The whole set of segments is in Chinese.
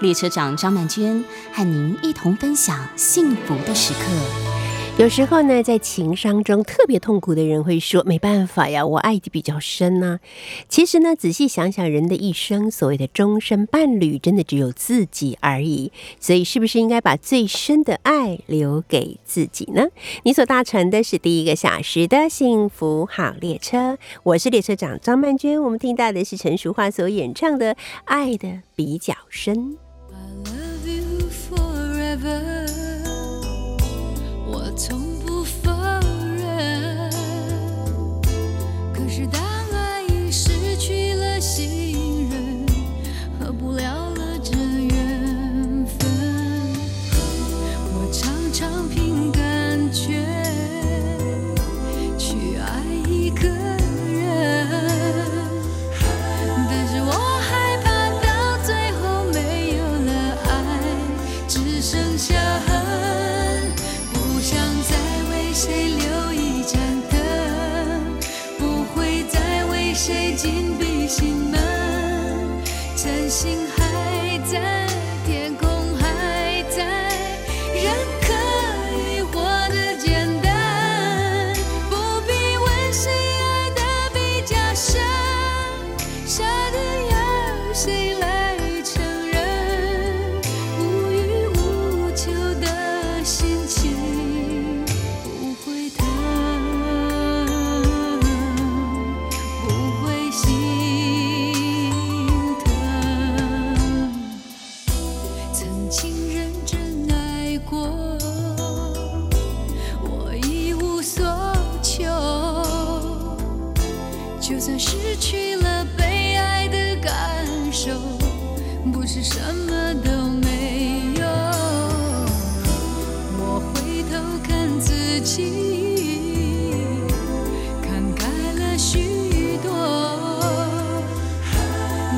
列车长张曼娟和您一同分享幸福的时刻。有时候呢，在情伤中特别痛苦的人会说：“没办法呀，我爱的比较深呢。”其实呢，仔细想想，人的一生，所谓的终身伴侣，真的只有自己而已。所以，是不是应该把最深的爱留给自己呢？你所搭乘的是第一个小时的幸福好列车，我是列车长张曼娟。我们听到的是陈淑桦所演唱的《爱的比较深》。从不否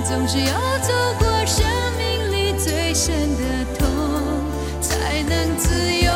总是要走过生命里最深的痛，才能自由。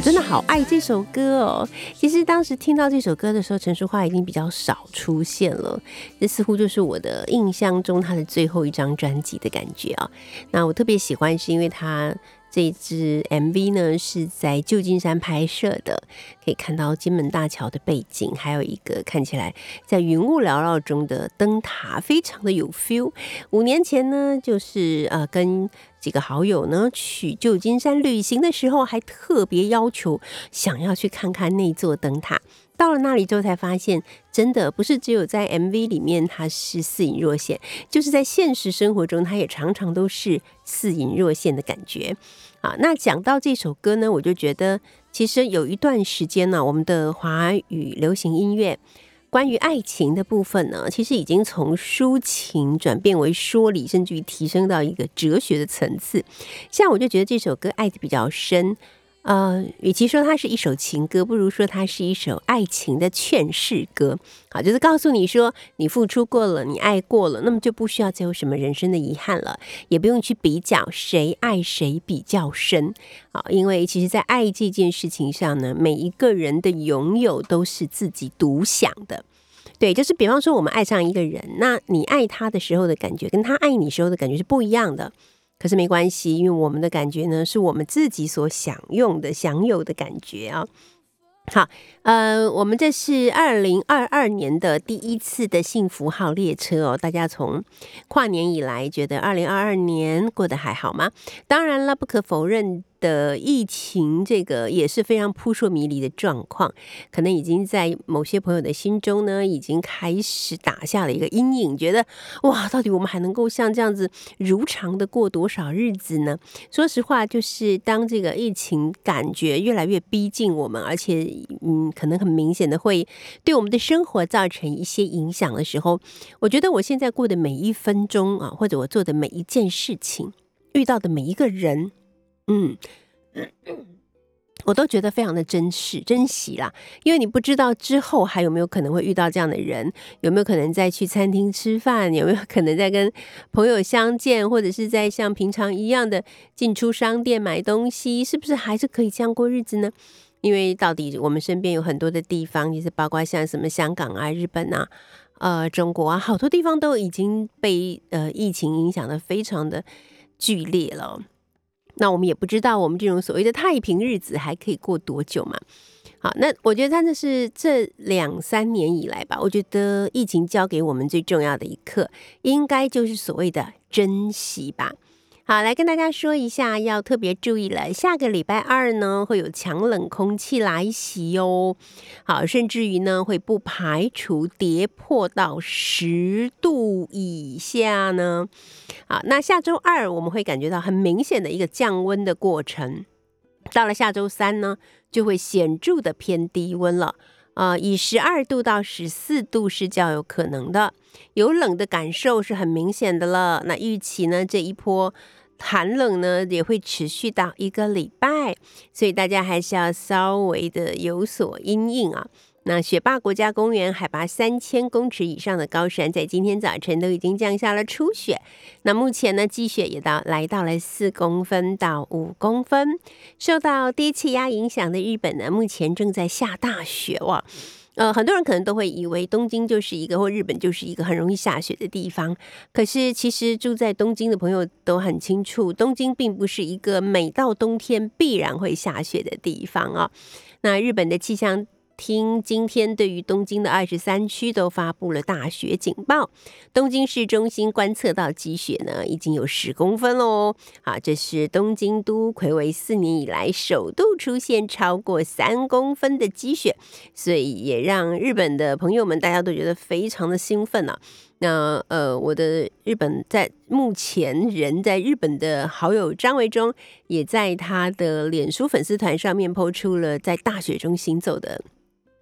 真的好爱这首歌哦！其实当时听到这首歌的时候，陈淑桦已经比较少出现了，这似乎就是我的印象中他的最后一张专辑的感觉啊。那我特别喜欢，是因为他。这支 MV 呢是在旧金山拍摄的，可以看到金门大桥的背景，还有一个看起来在云雾缭绕中的灯塔，非常的有 feel。五年前呢，就是呃跟几个好友呢去旧金山旅行的时候，还特别要求想要去看看那座灯塔。到了那里之后，才发现真的不是只有在 MV 里面它是似隐若现，就是在现实生活中，它也常常都是似隐若现的感觉。啊，那讲到这首歌呢，我就觉得其实有一段时间呢，我们的华语流行音乐关于爱情的部分呢，其实已经从抒情转变为说理，甚至于提升到一个哲学的层次。像我就觉得这首歌爱的比较深。呃，与其说它是一首情歌，不如说它是一首爱情的劝世歌。好，就是告诉你说，你付出过了，你爱过了，那么就不需要再有什么人生的遗憾了，也不用去比较谁爱谁比较深。啊，因为其实，在爱这件事情上呢，每一个人的拥有都是自己独享的。对，就是比方说，我们爱上一个人，那你爱他的时候的感觉，跟他爱你时候的感觉是不一样的。可是没关系，因为我们的感觉呢，是我们自己所享用的、享有的感觉啊。好，呃，我们这是二零二二年的第一次的幸福号列车哦。大家从跨年以来，觉得二零二二年过得还好吗？当然了，不可否认。的疫情，这个也是非常扑朔迷离的状况，可能已经在某些朋友的心中呢，已经开始打下了一个阴影，觉得哇，到底我们还能够像这样子如常的过多少日子呢？说实话，就是当这个疫情感觉越来越逼近我们，而且嗯，可能很明显的会对我们的生活造成一些影响的时候，我觉得我现在过的每一分钟啊，或者我做的每一件事情，遇到的每一个人。嗯，我都觉得非常的珍视、珍惜啦，因为你不知道之后还有没有可能会遇到这样的人，有没有可能再去餐厅吃饭，有没有可能再跟朋友相见，或者是在像平常一样的进出商店买东西，是不是还是可以这样过日子呢？因为到底我们身边有很多的地方，就是包括像什么香港啊、日本啊、呃中国啊，好多地方都已经被呃疫情影响的非常的剧烈了。那我们也不知道，我们这种所谓的太平日子还可以过多久嘛？好，那我觉得真的是这两三年以来吧，我觉得疫情教给我们最重要的一课，应该就是所谓的珍惜吧。好，来跟大家说一下，要特别注意了。下个礼拜二呢，会有强冷空气来袭哦。好，甚至于呢，会不排除跌破到十度以下呢。好，那下周二我们会感觉到很明显的一个降温的过程。到了下周三呢，就会显著的偏低温了。啊，以十二度到十四度是较有可能的，有冷的感受是很明显的了。那预期呢，这一波。寒冷呢也会持续到一个礼拜，所以大家还是要稍微的有所阴影啊。那雪霸国家公园海拔三千公尺以上的高山，在今天早晨都已经降下了初雪。那目前呢，积雪也到来到了四公分到五公分。受到低气压影响的日本呢，目前正在下大雪哇。呃，很多人可能都会以为东京就是一个或日本就是一个很容易下雪的地方，可是其实住在东京的朋友都很清楚，东京并不是一个每到冬天必然会下雪的地方啊。那日本的气象。听，今天对于东京的二十三区都发布了大雪警报。东京市中心观测到积雪呢，已经有十公分喽。啊，这是东京都魁为四年以来首度出现超过三公分的积雪，所以也让日本的朋友们大家都觉得非常的兴奋呢。那呃，我的日本在目前人在日本的好友张维忠，也在他的脸书粉丝团上面抛出了在大雪中行走的。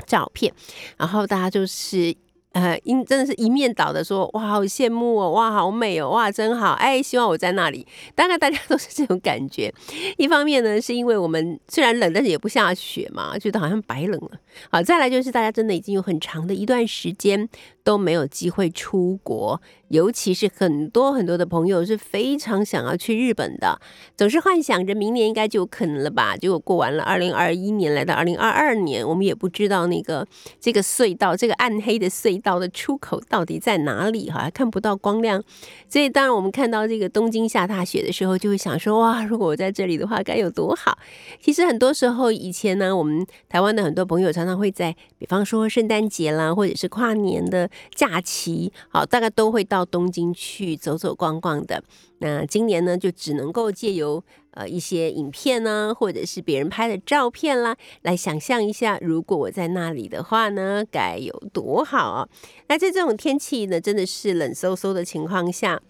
照片，然后大家就是呃，因真的是一面倒的说，哇，好羡慕哦，哇，好美哦，哇，真好，哎，希望我在那里。当然，大家都是这种感觉。一方面呢，是因为我们虽然冷，但是也不下雪嘛，觉得好像白冷了。好，再来就是大家真的已经有很长的一段时间。都没有机会出国，尤其是很多很多的朋友是非常想要去日本的，总是幻想着明年应该就可能了吧。结果过完了二零二一年，来到二零二二年，我们也不知道那个这个隧道，这个暗黑的隧道的出口到底在哪里哈，还看不到光亮。所以当然我们看到这个东京下大雪的时候，就会想说哇，如果我在这里的话，该有多好。其实很多时候以前呢，我们台湾的很多朋友常常会在，比方说圣诞节啦，或者是跨年的。假期好，大概都会到东京去走走逛逛的。那今年呢，就只能够借由呃一些影片呢，或者是别人拍的照片啦，来想象一下，如果我在那里的话呢，该有多好啊。那在这种天气呢，真的是冷飕飕的情况下，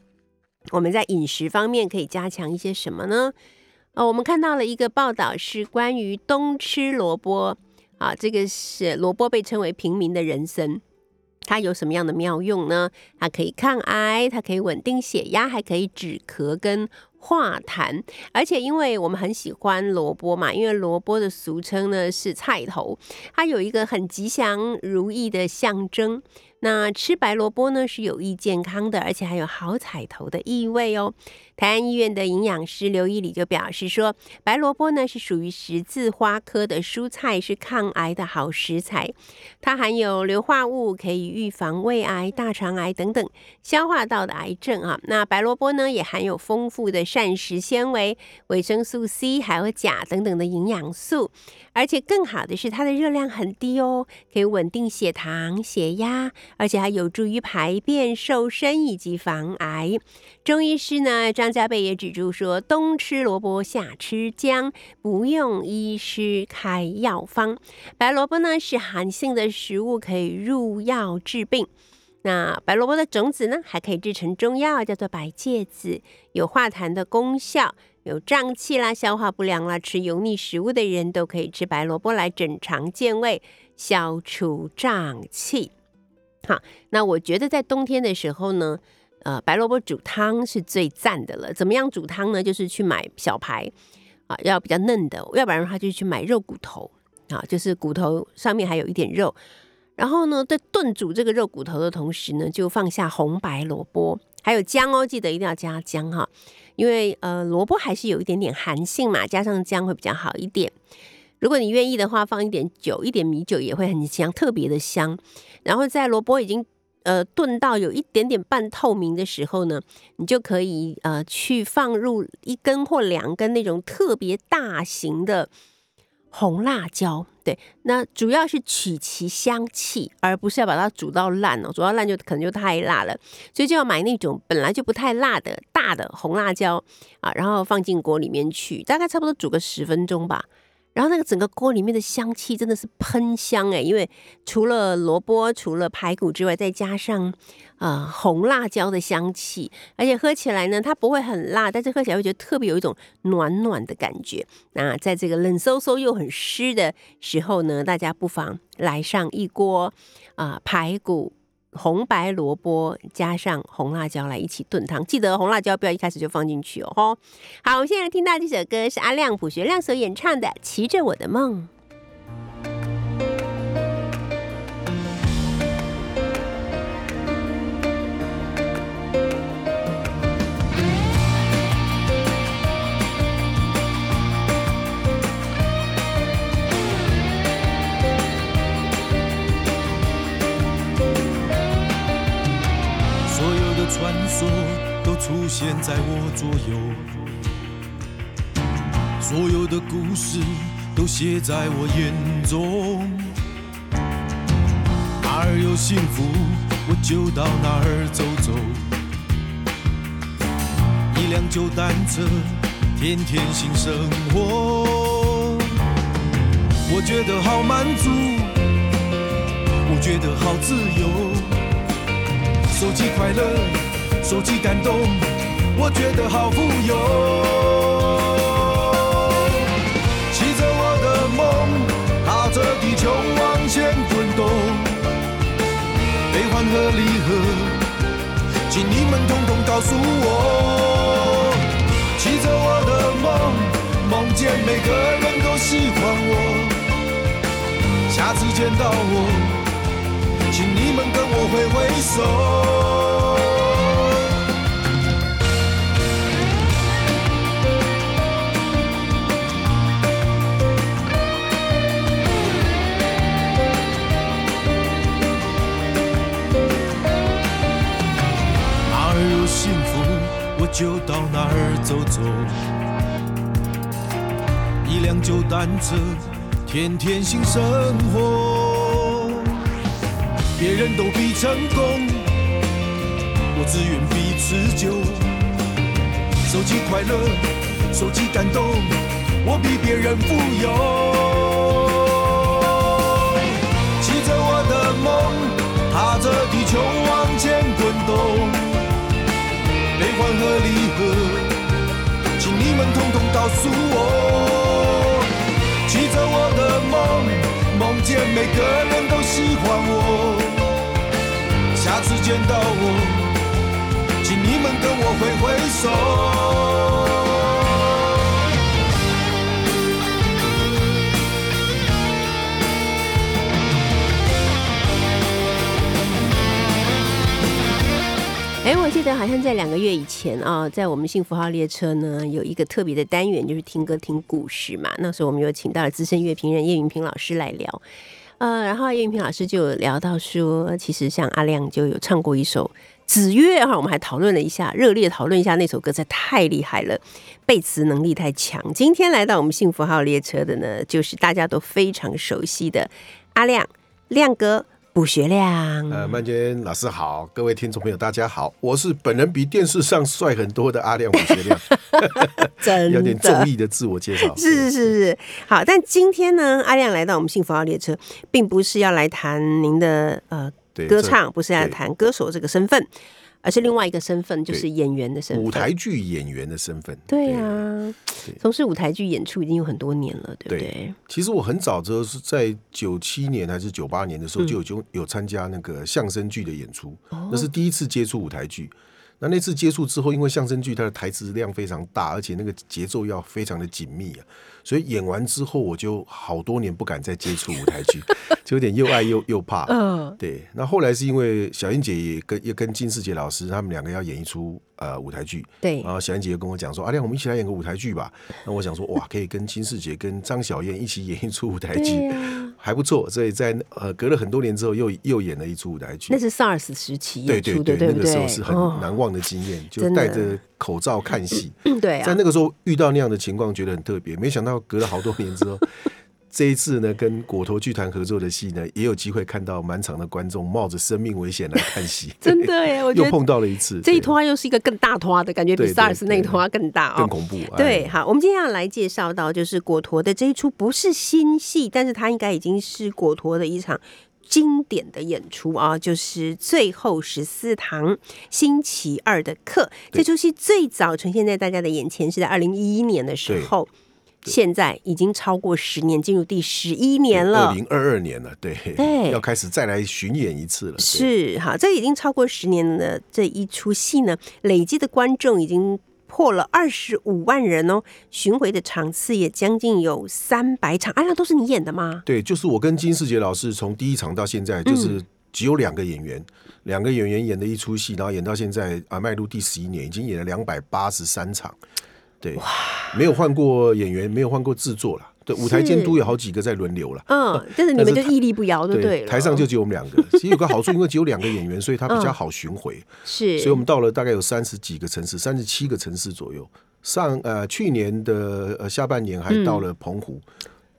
我们在饮食方面可以加强一些什么呢？哦，我们看到了一个报道，是关于冬吃萝卜啊，这个是萝卜被称为平民的人参。它有什么样的妙用呢？它可以抗癌，它可以稳定血压，还可以止咳跟化痰。而且，因为我们很喜欢萝卜嘛，因为萝卜的俗称呢是菜头，它有一个很吉祥如意的象征。那吃白萝卜呢是有益健康的，而且还有好彩头的意味哦。台安医院的营养师刘义礼就表示说，白萝卜呢是属于十字花科的蔬菜，是抗癌的好食材。它含有硫化物，可以预防胃癌、大肠癌等等消化道的癌症啊。那白萝卜呢也含有丰富的膳食纤维、维生素 C，还有钾等等的营养素。而且更好的是，它的热量很低哦，可以稳定血糖、血压，而且还有助于排便、瘦身以及防癌。中医师呢张家贝也指出说，冬吃萝卜，夏吃姜，不用医师开药方。白萝卜呢是寒性的食物，可以入药治病。那白萝卜的种子呢，还可以制成中药，叫做白芥子，有化痰的功效。有胀气啦、消化不良啦、吃油腻食物的人都可以吃白萝卜来整肠健胃、消除胀气。好，那我觉得在冬天的时候呢，呃，白萝卜煮汤是最赞的了。怎么样煮汤呢？就是去买小排啊，要比较嫩的；要不然的话，就去买肉骨头啊，就是骨头上面还有一点肉。然后呢，在炖煮这个肉骨头的同时呢，就放下红白萝卜，还有姜哦，记得一定要加姜哈。因为呃萝卜还是有一点点寒性嘛，加上姜会比较好一点。如果你愿意的话，放一点酒，一点米酒也会很香，特别的香。然后在萝卜已经呃炖到有一点点半透明的时候呢，你就可以呃去放入一根或两根那种特别大型的。红辣椒，对，那主要是取其香气，而不是要把它煮到烂哦。煮到烂就可能就太辣了，所以就要买那种本来就不太辣的大的红辣椒啊，然后放进锅里面去，大概差不多煮个十分钟吧。然后那个整个锅里面的香气真的是喷香哎，因为除了萝卜、除了排骨之外，再加上啊红辣椒的香气，而且喝起来呢，它不会很辣，但是喝起来会觉得特别有一种暖暖的感觉。那在这个冷飕飕又很湿的时候呢，大家不妨来上一锅啊排骨。红白萝卜加上红辣椒来一起炖汤，记得红辣椒不要一开始就放进去哦。吼，好，我们现在听到这首歌是阿亮朴学亮所演唱的《骑着我的梦》。出现在我左右，所有的故事都写在我眼中。哪儿有幸福，我就到哪儿走走。一辆旧单车，天天新生活。我觉得好满足，我觉得好自由。手机快乐，手机感动，我觉得好富有。骑着我的梦，踏着地球往前滚动。悲欢和离合，请你们统统告诉我。骑着我的梦，梦见每个人都喜欢我。下次见到我。请你们跟我挥挥手。就到哪儿走走。一辆旧单车，天天新生活。别人都比成功，我只愿比持久。手机快乐，手机感动，我比别人富有。骑着我的梦，踏着地球往前滚动。欢和离合，请你们统统告诉我。记着我的梦，梦见每个人都喜欢我。下次见到我，请你们跟我挥挥手。记得好像在两个月以前啊，在我们幸福号列车呢有一个特别的单元，就是听歌听故事嘛。那时候我们有请到了资深乐评人叶云平老师来聊，呃，然后叶云平老师就有聊到说，其实像阿亮就有唱过一首《子月》哈，我们还讨论了一下，热烈讨论一下那首歌，实在太厉害了，背词能力太强。今天来到我们幸福号列车的呢，就是大家都非常熟悉的阿亮亮哥。卜学亮，呃，曼娟老师好，各位听众朋友大家好，我是本人比电视上帅很多的阿亮卜学亮，真 有点的。综艺的自我介绍，是是是。是，好，但今天呢，阿亮来到我们幸福号列车，并不是要来谈您的呃歌唱，不是要对。谈歌手这个身份，而是另外一个身份，就是演员的身份。舞台剧演员的身份，对啊。对，从事舞台剧演出已经有很多年了，对不对？对？其实我很早之后是在九七年还是九八年的嗯时候就有就有参加那个相声剧的演出，哦。那是第一次接触舞台剧。那那次接触之后，因为相声剧它的台词量非常大，而且那个节奏要非常的紧密啊，所以演完之后我就好多年不敢再接触舞台剧，就有点又爱又又怕。嗯，对，那后来是因为小燕姐也跟也跟金世杰老师他们两个要演一出呃舞台剧，对然后小燕姐就跟我讲说：“阿亮，我们一起来演个舞台剧吧。”那我想说，哇，可以跟金世杰跟张小燕一起演一出舞台剧，还不错。所以在呃隔了很多年之后，又又演了一出舞台剧那。是 SARS 时期对演出的，对对，对？那个时候是很哦难忘的经验，就戴着口罩看戏。对啊，在那个时候遇到那样的情况，觉得很特别。没想到隔了好多年之后，这一次呢，跟果陀剧团合作的戏呢，也有机会看到满场的观众冒着生命危险来看戏，真的耶，我觉得又碰到了一次这一对拖又是一个更大拖的感觉，比对对 SARS 那一对拖更大哦，更恐怖。对，哎好，我们今天要来介绍到，就是果陀的这一出不是新戏，但是它应该已经是果陀的一场经典的演出啊，就是《最后十四堂星期二的课》。这出戏最早呈现在大家的眼前是在二零一一年的时候，现在已经超过十年，进入第十一年了二。零二二年了，对，对 要开始再来巡演一次了。是哈，这已经超过十年的这一出戏呢，累积的观众已经破了二十五万人哦，巡回的场次也将近有三百场。啊，那都是你演的吗？对，就是我跟金世杰老师从第一场到现在，嗯就是只有两个演员，两个演员演的一出戏，然后演到现在啊，迈入第十一年，已经演了两百八十三场。对，没有换过演员，没有换过制作了。对，舞台监督有好几个在轮流了。嗯，但是你们就屹立不摇，就对了。台上就只有我们两个。其实有个好处，因为只有两个演员，所以他比较嗯好巡回。是，所以我们到了大概有三十几个城市，三十七个城市左右。上呃去年的呃下半年还到了澎湖。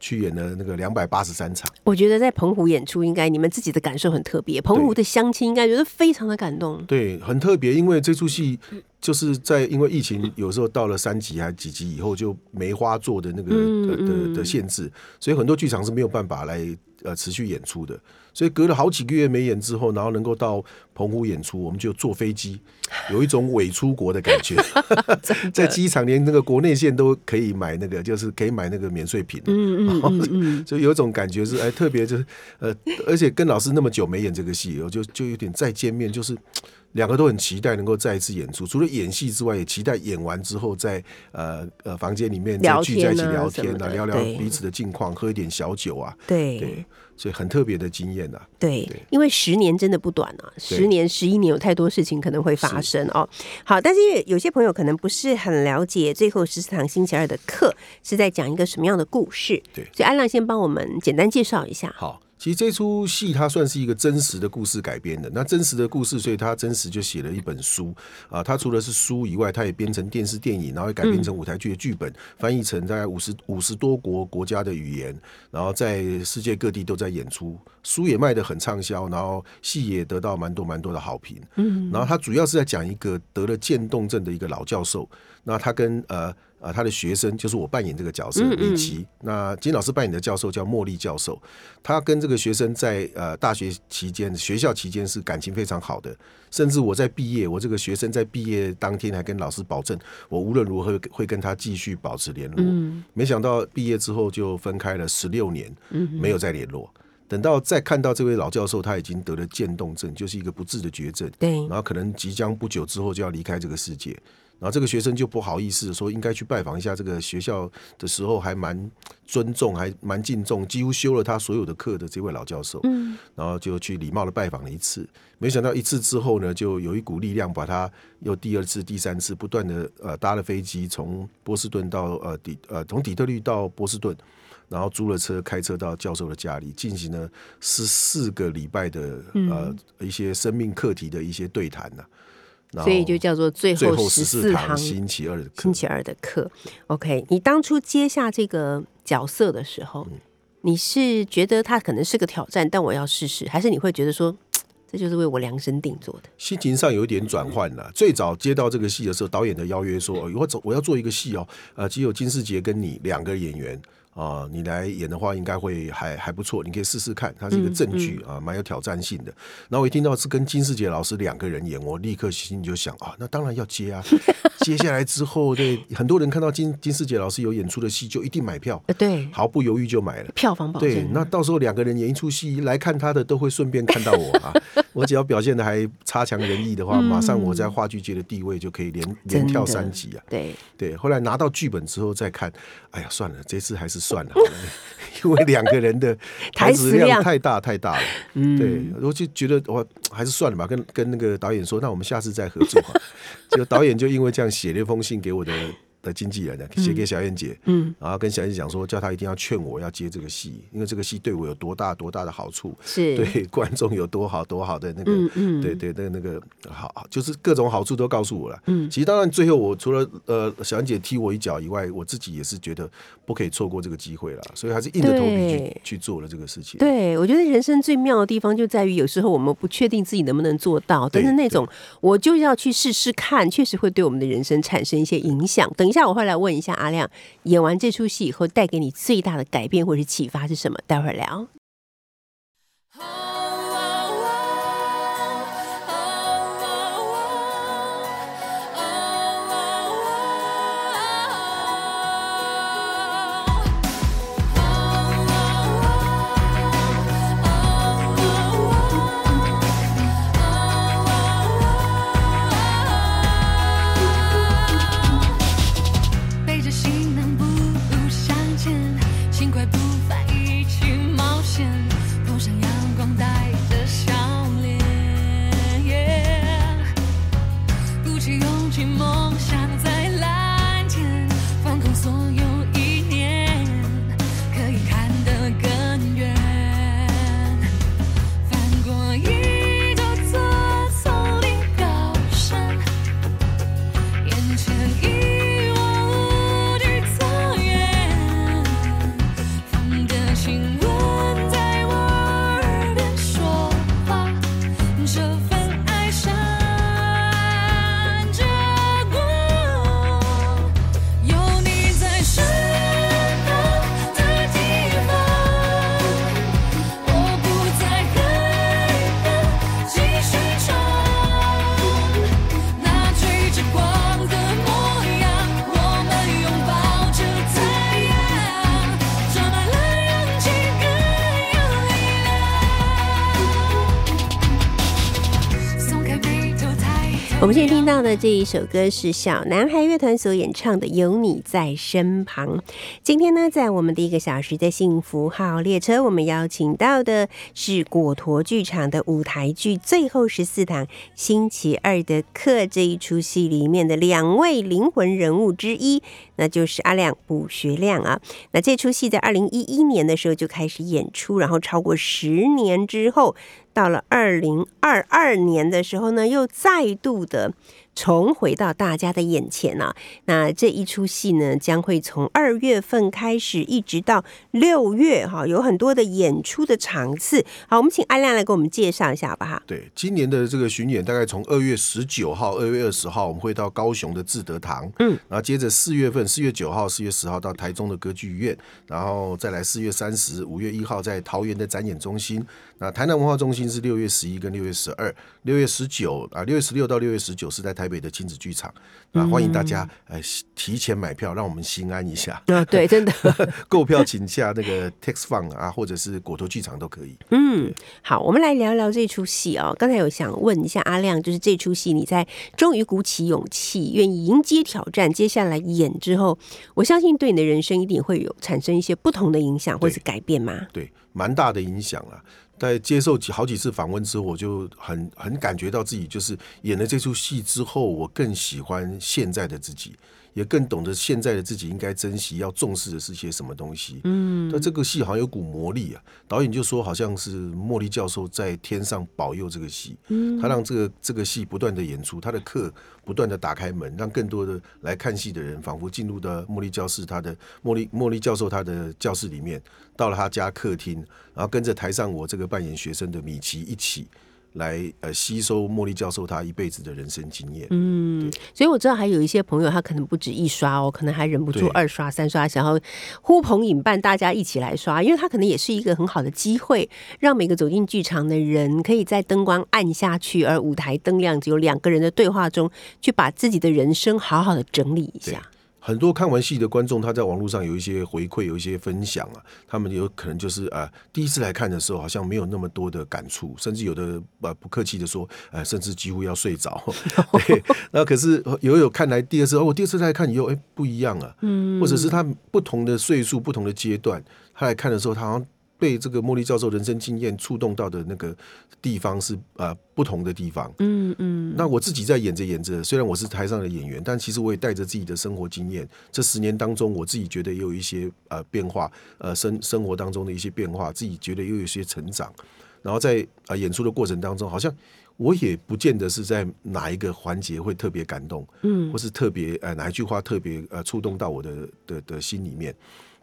去演了那个两百八十三场，我觉得在澎湖演出，应该你们自己的感受很特别。澎湖的乡亲应该觉得非常的感动。对，很特别，因为这出戏就是在因为疫情，有时候到了三级还几级以后就梅花座的那个嗯的嗯的的限制，所以很多剧场是没有办法来呃持续演出的。所以隔了好几个月没演之后，然后能够到澎湖演出，我们就坐飞机，有一种伪出国的感觉。在机场连那个国内线都可以买那个，就是可以买那个免税品。嗯嗯嗯嗯，就有一种感觉是，哎，特别就是，呃，而且跟老师那么久没演这个戏，我就就有点再见面，就是两个都很期待能够再一次演出。除了演戏之外，也期待演完之后在呃呃房间里面再聊聚在一起聊天啊，聊聊彼此的近况，喝一点小酒啊，对对，所以很特别的经验啊。对对，因为十年真的不短啊，十年、十一年有太多事情可能会发生哦。好，但是因为有些朋友可能不是很了解最后十四堂星期二的课是在讲一个什么样的故事，对所以安亮先帮我们简单介绍一下。好，其实这出戏它算是一个真实的故事改编的。那真实的故事，所以他真实就写了一本书啊。它除了是书以外，它也编成电视电影，然后也改编成舞台剧的剧本，翻译成大概五十五十多国国家的语言，然后在世界各地都在演出。书也卖得很畅销，然后戏也得到蛮多蛮多的好评。嗯，然后它主要是在讲一个得了渐冻症的一个老教授，那他跟呃。啊，他的学生就是我扮演这个角色李琦。那金老师扮演的教授叫茉莉教授，他跟这个学生在呃大学期间、学校期间是感情非常好的，甚至我在毕业，我这个学生在毕业当天还跟老师保证，我无论如何会跟他继续保持联络。没想到毕业之后就分开了十六年，没有再联络。等到再看到这位老教授，他已经得了渐冻症，就是一个不治的绝症。对然后可能即将不久之后就要离开这个世界。然后这个学生就不好意思说应该去拜访一下这个学校的时候，还蛮尊重，还蛮敬重，几乎修了他所有的课的这位老教授。嗯，然后就去礼貌的拜访了一次，没想到一次之后呢，就有一股力量把他又第二次、第三次不断的呃搭了飞机从波士顿到呃底呃从底特律到波士顿，然后租了车开车到教授的家里，进行了十四个礼拜的呃一些生命课题的一些对谈呐、然后所以就叫做最最后十四四堂堂星期二的课星期二的课。OK，你当初接下这个角色的时候，嗯你是觉得他可能是个挑战，但我要试试，还是你会觉得说这就是为我量身定做的？心情上有一点转换了。最早接到这个戏的时候，导演的邀约说：“哦我走，我要做一个戏哦，呃，只有金世杰跟你两个演员啊、你来演的话，应该会还还不错，你可以试试看。它是一个正剧啊，蛮有挑战性的。然后我一听到是跟金世杰老师两个人演，我立刻心里就想啊，那当然要接啊。接下来之后，对很多人看到金金世杰老师有演出的戏，就一定买票，呃，对，毫不犹豫就买了。票房保对，。那到时候两个人演一出戏，来看他的都会顺便看到我啊。我只要表现的还差强人意的话，马上我在话剧界的地位就可以连连跳三级啊。对，对，后来拿到剧本之后再看，哎呀，算了，这次还是算了，因为两个人的 台词量量太大太大了。对，我就觉得我还是算了吧，跟跟那个导演说，那我们下次再合作啊。结果导演就因为这样写了一封信给我的的经纪人呢，写给小燕姐，嗯，然后跟小燕姐讲说，叫她一定要劝我要接这个戏，因为这个戏对我有多大多大的好处，是，对观众有多好多好的那个，嗯嗯对对，那个那个好，就是各种好处都告诉我了。嗯其实当然最后我除了呃小燕姐踢我一脚以外，我自己也是觉得不可以错过这个机会了，所以还是硬着头皮去去做了这个事情。对，我觉得人生最妙的地方就在于，有时候我们不确定自己能不能做到，但是那种我就要去试试看，确实会对我们的人生产生一些影响。等等一下我会来问一下阿亮，演完这出戏以后带给你最大的改变或是启发是什么？待会儿聊。听到的这一首歌是小男孩乐团所演唱的《有你在身旁》。今天呢，在我们第一个小时的幸福号列车，我们邀请到的是果陀剧场的舞台剧《最后十四堂星期二的课》这一出戏里面的两位灵魂人物之一，那就是阿亮卜学亮啊。那这出戏在二零一一年的时候就开始演出，然后超过十年之后，到了二零二二年的时候呢，又再度的重回到大家的眼前啊。那这一出戏呢，将会从二月份开始，一直到六月哈，有很多的演出的场次。好，我们请阿亮来给我们介绍一下好不好？对，今年的这个巡演大概从二月十九号、二月二十号，我们会到高雄的志德堂，嗯，然后接着四月份四月九号、四月十号到台中的歌剧院，然后再来四月三十、五月一号在桃园的展演中心，那台南文化中心是六月十一跟六月十二，六月十九啊，六月十六到六月十九是在台北的亲子剧场啊，欢迎大家呃提前买票，让我们心安一下。啊，对，真的，购票请下那个 Tex Fun 啊，或者是果陀剧场都可以。嗯，好，我们来聊聊这出戏哦。刚才有想问一下阿亮，就是这出戏你在终于鼓起勇气，愿意迎接挑战，接下来演之后，我相信对你的人生一定会有产生一些不同的影响或是改变吗？对，蛮大的影响啊。在接受几好几次访问之后，我就很很感觉到自己就是演了这出戏之后，我更喜欢现在的自己，也更懂得现在的自己应该珍惜、要重视的是些什么东西。嗯，那这个戏好像有股魔力啊，导演就说好像是莫莉教授在天上保佑这个戏，嗯，他让这个这个戏不断的演出，他的课不断的打开门，让更多的来看戏的人仿佛进入到茉莉教室，他的茉莉茉莉教授他的教室里面，到了他家客厅，然后跟着台上我这个扮演学生的米奇一起来呃吸收茉莉教授他一辈子的人生经验。嗯，所以我知道还有一些朋友，他可能不止一刷哦，可能还忍不住二刷、三刷，想要呼朋引伴，大家一起来刷，因为他可能也是一个很好的机会，让每个走进剧场的人可以在灯光暗下去，而舞台灯亮，只有两个人的对话中，去把自己的人生好好的整理一下。很多看完戏的观众，他在网络上有一些回馈，有一些分享啊，他们有可能就是呃第一次来看的时候，好像没有那么多的感触，甚至有的呃不客气的说，呃甚至几乎要睡着。对，那可是有有看来第二次，哦，我第二次来看以后，哎不一样啊，嗯，或者是他不同的岁数、不同的阶段，他来看的时候，他好像被这个茉莉教授人生经验触动到的那个地方是呃不同的地方。嗯嗯，那我自己在演着演着，虽然我是台上的演员，但其实我也带着自己的生活经验。这十年当中，我自己觉得也有一些呃变化，呃生生活当中的一些变化，自己觉得又有一些成长。然后在呃演出的过程当中，好像我也不见得是在哪一个环节会特别感动，嗯，或是特别呃哪一句话特别呃触动到我的的的心里面。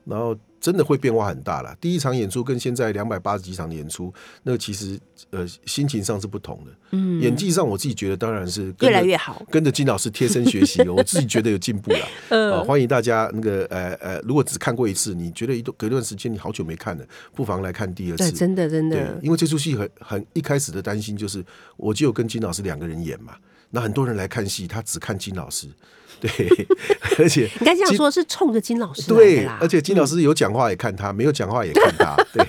然后真的会变化很大了。第一场演出跟现在两百八十几场演出，那个其实呃心情上是不同的。嗯，演技上我自己觉得当然是越来越好。跟着金老师贴身学习，我自己觉得有进步了。呃，欢迎大家那个呃呃，如果只看过一次，你觉得一段隔一段时间你好久没看了，不妨来看第二对，次。真的真对的，，因为这出戏很很一开始的担心就是，我就跟金老师两个人演嘛，那很多人来看戏，他只看金老师，对，而且应该这样说，是冲着金老师来对啦，。而且金老师有讲话也看他，没有讲话也看他，对。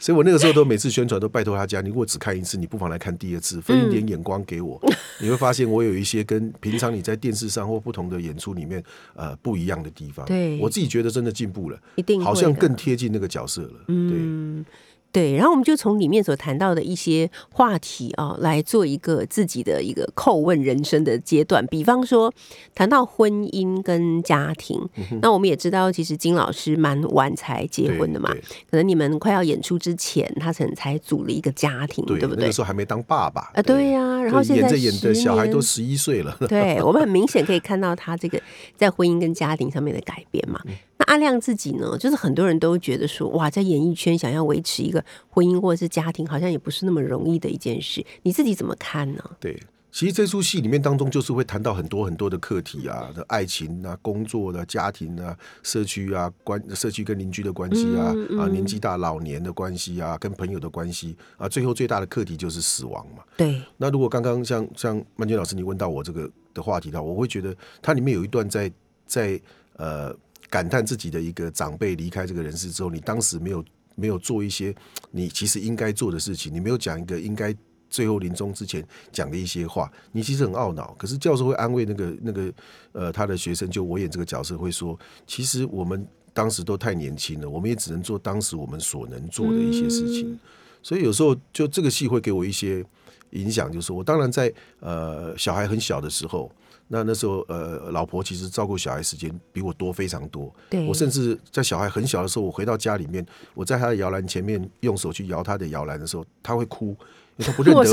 所以我那个时候都每次宣传都拜托他家，你如果只看一次，你不妨来看第二次，分一点眼光给我，你会发现我有一些跟平常你在电视上或不同的演出里面呃不一样的地方。对我自己觉得真的进步了，一定好像更贴近那个角色了。嗯，对，然后我们就从里面所谈到的一些话题啊，来做一个自己的一个叩问人生的阶段。比方说，谈到婚姻跟家庭，嗯那我们也知道，其实金老师蛮晚才结婚的嘛，可能你们快要演出之前，他曾才组了一个家庭，对，对不对那个？时候还没当爸爸啊，对呀、然后现在对演着演着小孩都十一岁了。对我们很明显可以看到他这个在婚姻跟家庭上面的改变嘛。那阿亮自己呢，就是很多人都觉得说，哇，在演艺圈想要维持一个婚姻或者是家庭，好像也不是那么容易的一件事。你自己怎么看呢？对，其实这出戏里面当中就是会谈到很多很多的课题啊，的爱情啊、工作的、家庭啊、社区啊、关社区跟邻居的关系啊，嗯啊年纪大老年的关系啊，跟朋友的关系啊，最后最大的课题就是死亡嘛。对，那如果刚刚像像曼娟老师你问到我这个的话题的话，我会觉得它里面有一段在在呃感叹自己的一个长辈离开这个人世之后，你当时没有没有做一些你其实应该做的事情，你没有讲一个应该最后临终之前讲的一些话，你其实很懊恼。可是教授会安慰那个那个呃他的学生，就我演这个角色会说，其实我们当时都太年轻了，我们也只能做当时我们所能做的一些事情。所以有时候就这个戏会给我一些影响，就是我当然在呃小孩很小的时候，那那时候呃老婆其实照顾小孩时间比我多非常多。对我甚至在小孩很小的时候，我回到家里面，我在他的摇篮前面用手去摇他的摇篮的时候，他会哭。因为他不认得我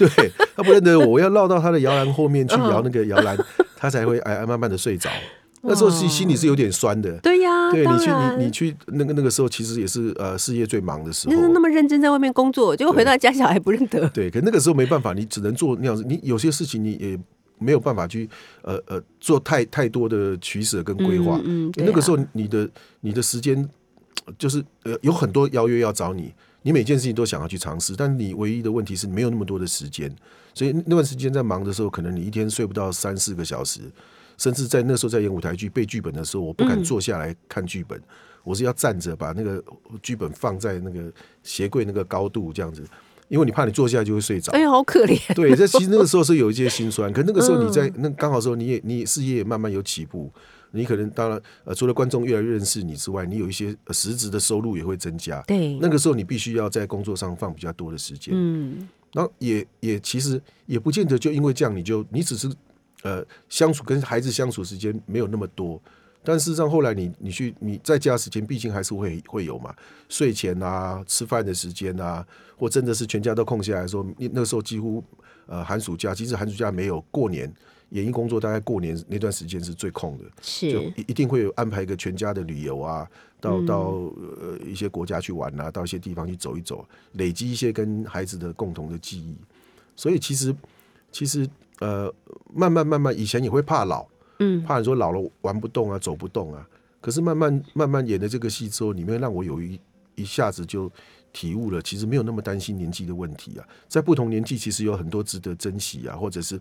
对他不认得我，我要绕到他的摇篮后面去摇那个摇篮，他才会哎哎慢慢的睡着。那时候是心里是有点酸的，对呀、对你去你你去那个那个时候，其实也是呃事业最忙的时候，就是那么认真在外面工作，结果回到家小孩不认得。对，可那个时候没办法，你只能做那样子。你有些事情你也没有办法去呃呃做太太多的取舍跟规划。嗯嗯啊。那个时候你的你的时间就是呃有很多邀约要找你，你每件事情都想要去尝试，但你唯一的问题是没有那么多的时间，所以那段时间在忙的时候，可能你一天睡不到三四个小时，甚至在那时候在演舞台剧背剧本的时候，我不敢坐下来看剧本，我是要站着把那个剧本放在那个鞋柜那个高度这样子，因为你怕你坐下来就会睡着。哎呀，好可怜。对，这其实那个时候是有一些心酸，可那个时候你在那刚好时候你也你事业也慢慢有起步，你可能当然呃除了观众越来越认识你之外，你有一些呃实质的收入也会增加。对，那个时候你必须要在工作上放比较多的时间。嗯，然后也也其实也不见得就因为这样你就你只是呃相处跟孩子相处时间没有那么多，但事实上后来你你去你在家时间毕竟还是会会有嘛，睡前啊吃饭的时间啊，或真的是全家都空下来说，你那时候几乎呃寒暑假，即使寒暑假没有过年。演艺工作大概过年那段时间是最空的，就是一一定会有安排一个全家的旅游啊，到到呃一些国家去玩啊，到一些地方去走一走，累积一些跟孩子的共同的记忆。所以其实其实呃慢慢慢慢，以前也会怕老，嗯，怕你说老了玩不动啊，走不动啊。可是慢慢慢慢演的这个戏之后，里面让我有一一下子就体悟了，其实没有那么担心年纪的问题啊，在不同年纪其实有很多值得珍惜啊，或者是。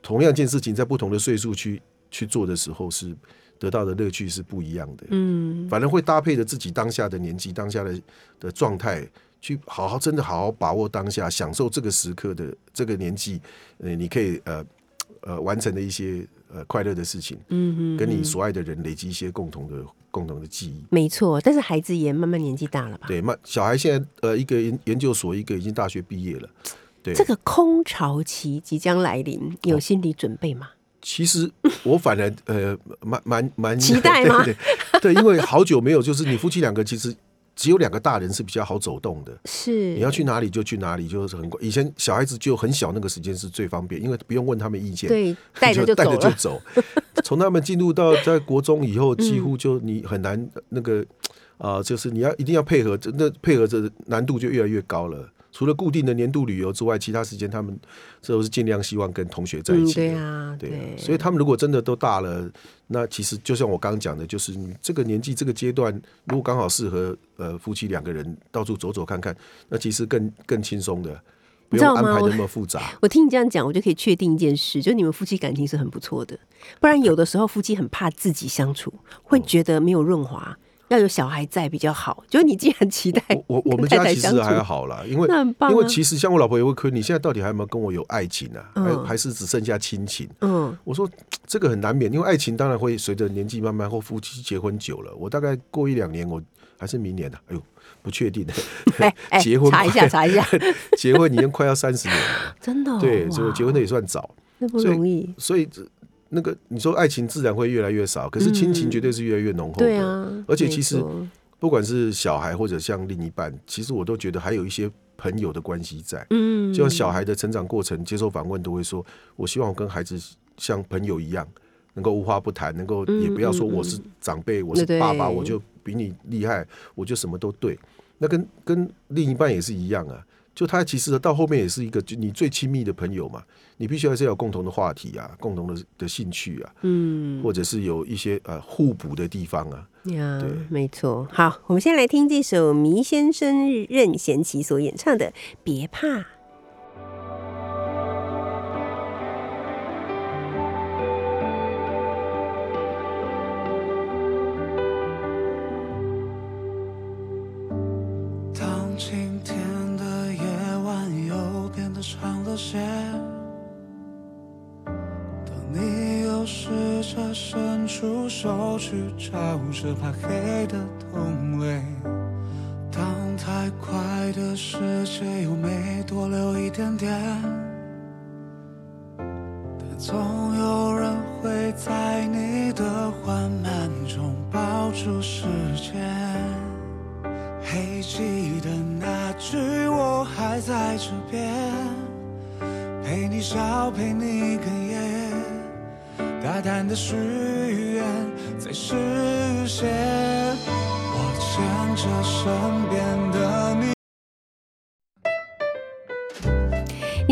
同样一件事情，在不同的岁数去去做的时候，是得到的乐趣是不一样的。嗯，反正会搭配着自己当下的年纪、当下的的状态，去好好真的好好把握当下，享受这个时刻的这个年纪，呃，你可以呃呃完成的一些呃快乐的事情，嗯跟你所爱的人累积一些共同的共同的记忆。没错，但是孩子也慢慢年纪大了吧？对，慢小孩现在呃一个研研究所，一个已经大学毕业了。对，这个空巢期即将来临，有心理准备吗？其实我反而呃蛮蛮蛮期待吗？对对，因为好久没有，就是你夫妻两个其实只有两个大人是比较好走动的，是你要去哪里就去哪里，就是很以前小孩子就很小那个时间是最方便，因为不用问他们意见，对，带着就带着就走。从他们进入到在国中以后，几乎就你很难那个啊，就是你要一定要配合，那配合着难度就越来越高了。除了固定的年度旅游之外，其他时间他们这都是尽量希望跟同学在一起的。对啊，对，所以他们如果真的都大了，那其实就像我刚刚讲的，就是你这个年纪这个阶段，如果刚好适合呃夫妻两个人到处走走看看，那其实更更轻松的，不用安排那么复杂。我听你这样讲，我就可以确定一件事，就是你们夫妻感情是很不错的。不然有的时候夫妻很怕自己相处，会觉得没有润滑。要有小孩在比较好，就你既然期待我我们家其实还好啦，因为因为其实像我老婆也会亏，你现在到底还有没有跟我有爱情啊？还还是只剩下亲情？嗯，我说这个很难免，因为爱情当然会随着年纪慢慢或夫妻结婚久了，我大概过一两年，我还是明年的，哎呦不确定的。哎哎，结婚查一下查一下，结婚已经快要三十年了，真的对，所以我结婚的也算早，那不容易，所以。那个你说爱情自然会越来越少，可是亲情绝对是越来越浓厚的。对啊，而且其实不管是小孩或者像另一半，其实我都觉得还有一些朋友的关系在。嗯，就像小孩的成长过程，接受访问都会说，我希望我跟孩子像朋友一样，能够无话不谈，能够也不要说我是长辈，我是爸爸，我就比你厉害，我就什么都对。那跟跟另一半也是一样啊。就他其实到后面也是一个，就你最亲密的朋友嘛，你必须还是要有共同的话题啊，共同的的兴趣啊，嗯，或者是有一些呃互补的地方啊。呀，对，没错。好，我们先来听这首迷先生任贤齐所演唱的《别怕》。出手去照着怕黑的同类，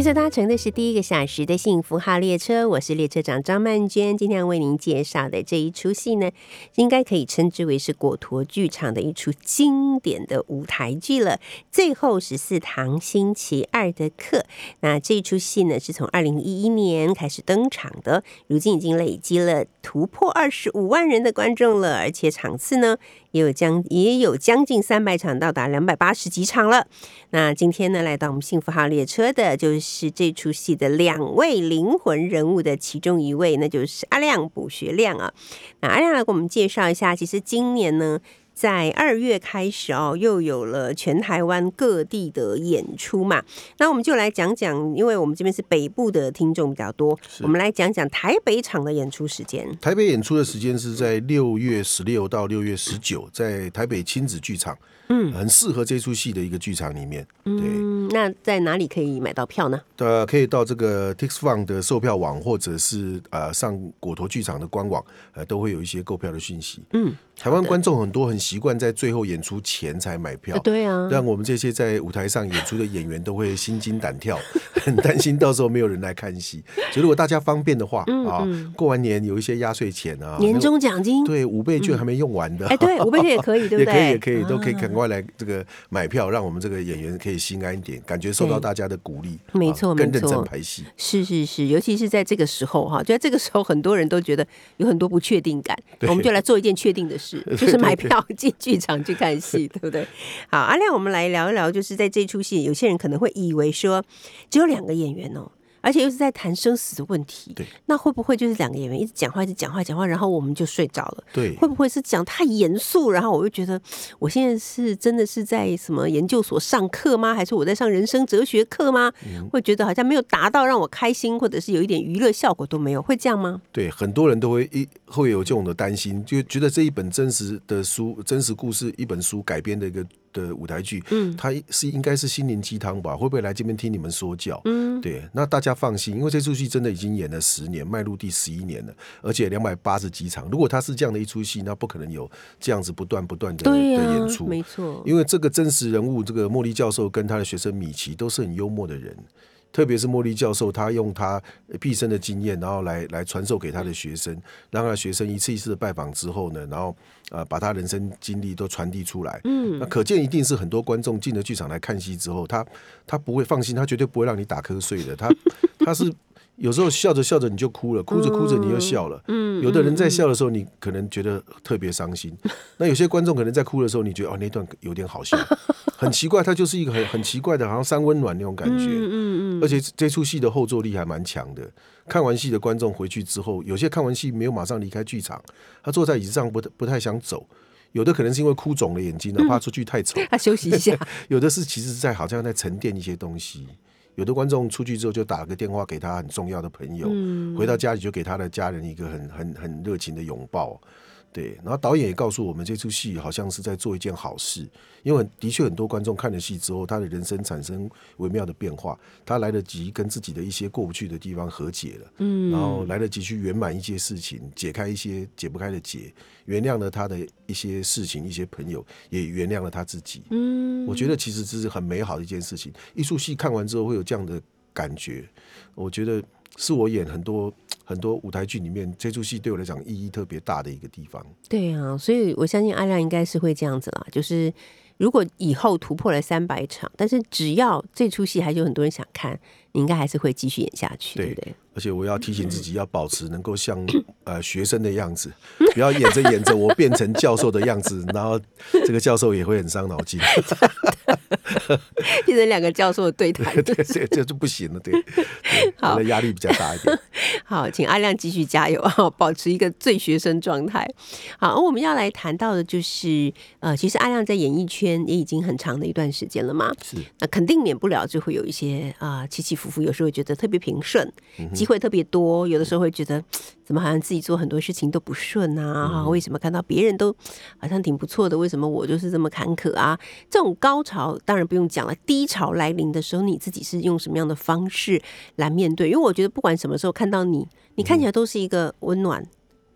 着。搭乘的是第一个小时的幸福号列车，我是列车长张曼娟。今天要为您介绍的这一出戏呢，应该可以称之为是果陀剧场的一出经典的舞台剧了。最后十四堂星期二的课，那这出戏呢，是从二零一一年开始登场的，如今已经累积了突破二十五万人的观众了，而且场次呢也有将也有将近三百场，到达两百八十几场了。那今天呢，来到我们幸福号列车的就是是这出戏的两位灵魂人物的其中一位，那就是阿亮卜学亮啊。那阿亮来给我们介绍一下，其实今年呢。在二月开始哦，又有了全台湾各地的演出嘛。那我们就来讲讲，因为我们这边是北部的听众比较多，我们来讲讲台北场的演出时间。台北演出的时间是在六月十六到六月十九，在台北亲子剧场，嗯，很适合这出戏的一个剧场里面。对，嗯，那在哪里可以买到票呢？呃，可以到这个 Tix Fun 的售票网，或者是呃上果陀剧场的官网，呃，都会有一些购票的讯息。嗯，台湾观众很多很习惯在最后演出前才买票，对啊，让我们这些在舞台上演出的演员都会心惊胆跳，很担心到时候没有人来看戏。所以如果大家方便的话啊，过完年有一些压岁钱啊，嗯年终奖金，对五倍券还没用完的，哎，对，五倍券也可以，对不对？也可以，也可以，都可以啊赶快来这个买票，让我们这个演员可以心安一点，感觉受到大家的鼓励，没错更认真排戏。是是是，尤其是在这个时候哈，就在这个时候，很多人都觉得有很多不确定感，我们就来做一件确定的事，就是买票进剧场去看戏，对不对？好，阿亮，我们来聊一聊，就是在这出戏，有些人可能会以为说只有两个演员哦。而且又是在谈生死的问题，对，那会不会就是两个演员一直讲话，一直讲话，讲话，然后我们就睡着了？对，会不会是讲太严肃？然后我就觉得，我现在是真的是在什么研究所上课吗？还是我在上人生哲学课吗？会觉得好像没有达到让我开心，或者是有一点娱乐效果都没有，会这样吗？对，很多人都会一会有这种的担心，就觉得这一本真实的书、真实故事一本书改编的一个的舞台剧，嗯，他是应该是心灵鸡汤吧？会不会来这边听你们说教？嗯，对，那大家放心，因为这出戏真的已经演了十年，迈入第十一年了，而且两百八十几场。如果他是这样的一出戏，那不可能有这样子不断不断的演出，没错，因为这个真实人物，这个茉莉教授跟他的学生米奇都是很幽默的人，特别是茉莉教授，他用他毕生的经验，然后来来传授给他的学生，让他的学生一次一次的拜访之后呢，然后呃把他人生经历都传递出来。嗯，那可见一定是很多观众进了剧场来看戏之后，他他不会放心，他绝对不会让你打瞌睡的，他他是。有时候笑着笑着你就哭了，哭着哭着你又笑了。嗯，有的人在笑的时候，你可能觉得特别伤心。那有些观众可能在哭的时候，你觉得哦那段有点好笑，很奇怪，它就是一个很很奇怪的，好像三温暖那种感觉。嗯嗯而且这出戏的后坐力还蛮强的。看完戏的观众回去之后，有些看完戏没有马上离开剧场，他坐在椅子上不不太想走。有的可能是因为哭肿了眼睛，哪怕出去太丑。他休息一下，有的是其实在好像在沉淀一些东西。有的观众出去之后就打了个电话给他很重要的朋友，回到家里就给他的家人一个很很很热情的拥抱。对，然后导演也告诉我们，这出戏好像是在做一件好事，因为的确很多观众看了戏之后，他的人生产生微妙的变化，他来得及跟自己的一些过不去的地方和解了，嗯，然后来得及去圆满一些事情，解开一些解不开的结，原谅了他的一些事情，一些朋友也原谅了他自己，嗯，我觉得其实这是很美好的一件事情。一出戏看完之后会有这样的感觉，我觉得是我演很多 很多舞台剧里面，这出戏对我来讲意义特别大的一个地方。对啊，所以我相信阿亮应该是会这样子啦，就是如果以后突破了三百场，但是只要这出戏还是有很多人想看，你应该还是会继续演下去，对对不对？而且我要提醒自己，要保持能够像呃学生的样子，不要演着演着我变成教授的样子，然后这个教授也会很伤脑筋，变成两个教授的对谈。对，这这就不行了，对，好压力比较大一点。好，请阿亮继续加油啊，保持一个最学生状态。好，而我们要来谈到的就是，呃，其实阿亮在演艺圈也已经很长的一段时间了嘛，是那肯定免不了就会有一些啊、起起伏伏，有时候会觉得特别平顺，嗯机会特别多，有的时候会觉得 怎么好像自己做很多事情都不顺啊，哈、为什么看到别人都好像挺不错的，为什么我就是这么坎坷啊？这种高潮当然不用讲了，低潮来临的时候，你自己是用什么样的方式来面对？因为我觉得不管什么时候看到你，你看起来都是一个温暖、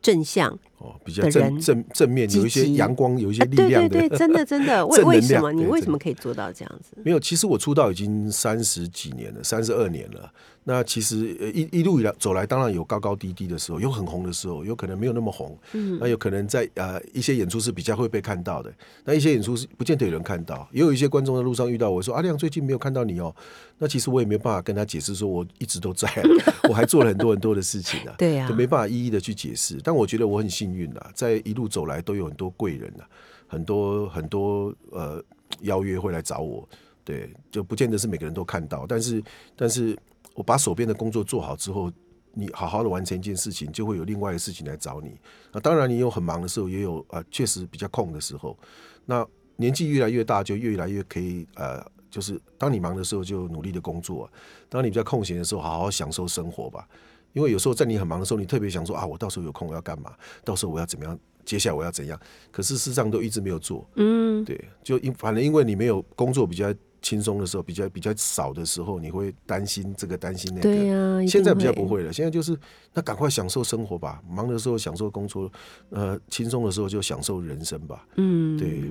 正向，哦，比较正正正面，有一些阳光，有一些力量的。对对，真的 真的，为为什么你为什么可以做到这样子？没有，其实我出道已经三十几年了，三十二年了。那其实呃一一路以来走来，当然有高高低低的时候，有很红的时候，有可能没有那么红。嗯，那有可能在呃一些演出是比较会被看到的，那一些演出是不见得有人看到。也有一些观众在路上遇到我说：“阿亮最近没有看到你哦。”那其实我也没有办法跟他解释说我一直都在啊，我还做了很多很多的事情啊。对啊就没办法一一的去解释。但我觉得我很幸运啊，在一路走来都有很多贵人啊，很多很多呃邀约会来找我。对，就不见得是每个人都看到，但是但是我把手边的工作做好之后，你好好的完成一件事情，就会有另外的事情来找你。那当然，你有很忙的时候，也有呃确实比较空的时候。那年纪越来越大，就越来越可以呃，就是当你忙的时候就努力的工作，当你比较空闲的时候，好好享受生活吧。因为有时候在你很忙的时候，你特别想说啊，我到时候有空我要干嘛？到时候我要怎么样？接下来我要怎样？可是事实上都一直没有做。嗯，对，就因反正因为你没有工作比较轻松的时候，比较比较少的时候，你会担心这个担心那个。对呀、一现在比较不会了，现在就是那赶快享受生活吧，忙的时候享受工作，呃，轻松的时候就享受人生吧。嗯，对，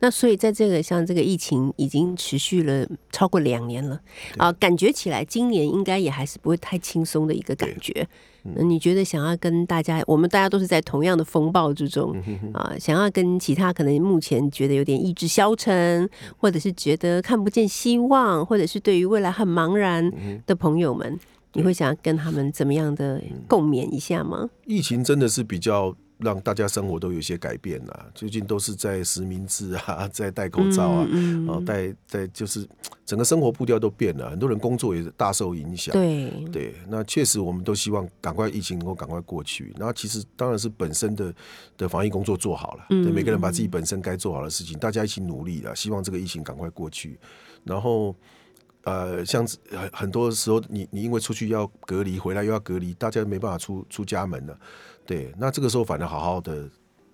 那所以在这个像这个疫情已经持续了超过两年了啊，感觉起来今年应该也还是不会太轻松的一个感觉。那你觉得想要跟大家，我们大家都是在同样的风暴之中啊，想要跟其他可能目前觉得有点意志消沉，或者是觉得看不见希望，或者是对于未来很茫然的朋友们，你会想要跟他们怎么样的共勉一下吗？疫情真的是比较让大家生活都有一些改变啦。最近都是在实名制啊，在戴口罩啊，嗯哦，戴戴就是整个生活步调都变了，很多人工作也大受影响。对，对，那确实我们都希望赶快疫情能够赶快过去。然后其实当然是本身的的防疫工作做好了，对，每个人把自己本身该做好的事情，大家一起努力了，希望这个疫情赶快过去。然后呃，像很很多时候你你因为出去要隔离，回来又要隔离，大家没办法出出家门了。对，那这个时候反而好好的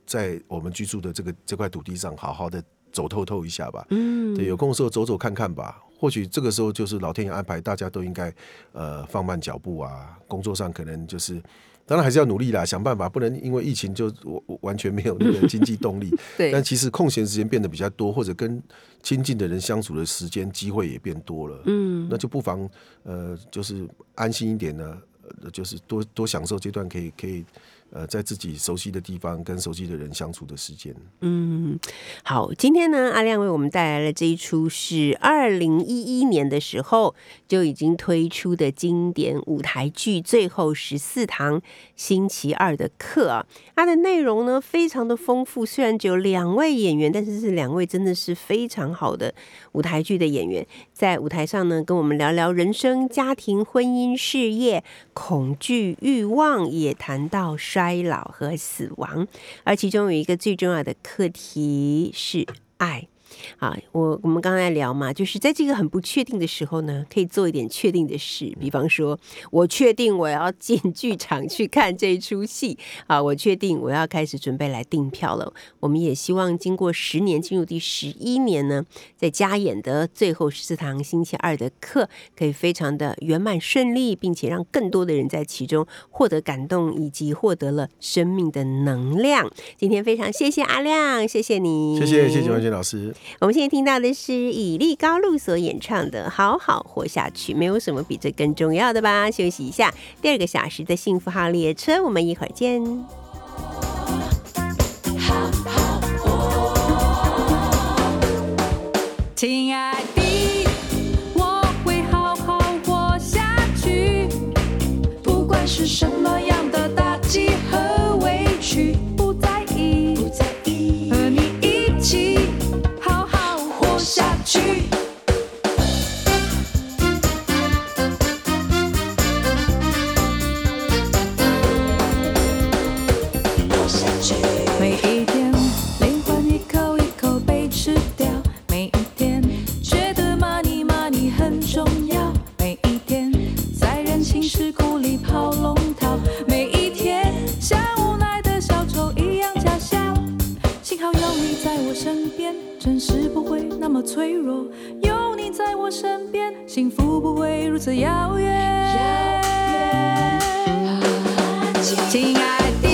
在我们居住的这个这块土地上，好好的走透透一下吧。嗯，对，有空的时候走走看看吧。或许这个时候就是老天爷安排，大家都应该呃放慢脚步啊。工作上可能就是，当然还是要努力啦，想办法，不能因为疫情就完全没有那个经济动力。对但其实空闲时间变得比较多，或者跟亲近的人相处的时间机会也变多了。嗯，那就不妨呃，就是安心一点呢，呃，就是多多享受这段可以可以呃，在自己熟悉的地方跟熟悉的人相处的时间。嗯，好，今天呢，阿亮为我们带来了这一出是二零一一年的时候就已经推出的经典舞台剧《最后十四堂星期二的课》啊。它的内容呢非常的丰富，虽然只有两位演员，但是是两位真的是非常好的舞台剧的演员，在舞台上呢跟我们聊聊人生、家庭、婚姻、事业、恐惧、欲望，也谈到衰老和死亡。而其中有一个最重要的课题是爱。啊，我我们刚才聊嘛，就是在这个很不确定的时候呢，可以做一点确定的事，比方说，我确定我要进剧场去看这一出戏啊，我确定我要开始准备来订票了。我们也希望经过十年，进入第十一年呢，在加演的最后十四堂星期二的课，可以非常的圆满顺利，并且让更多的人在其中获得感动，以及获得了生命的能量。今天非常谢谢阿亮，谢谢你，谢谢谢谢王杰老师。我们现在听到的是以利高露所演唱的《好好活下去》，没有什么比这更重要的吧？休息一下，第二个小时的幸福号列车，我们一会儿见。亲爱的，我会好好活下去，不管是什么样去。脆弱。有你在我身边，幸福不会如此遥远。亲爱的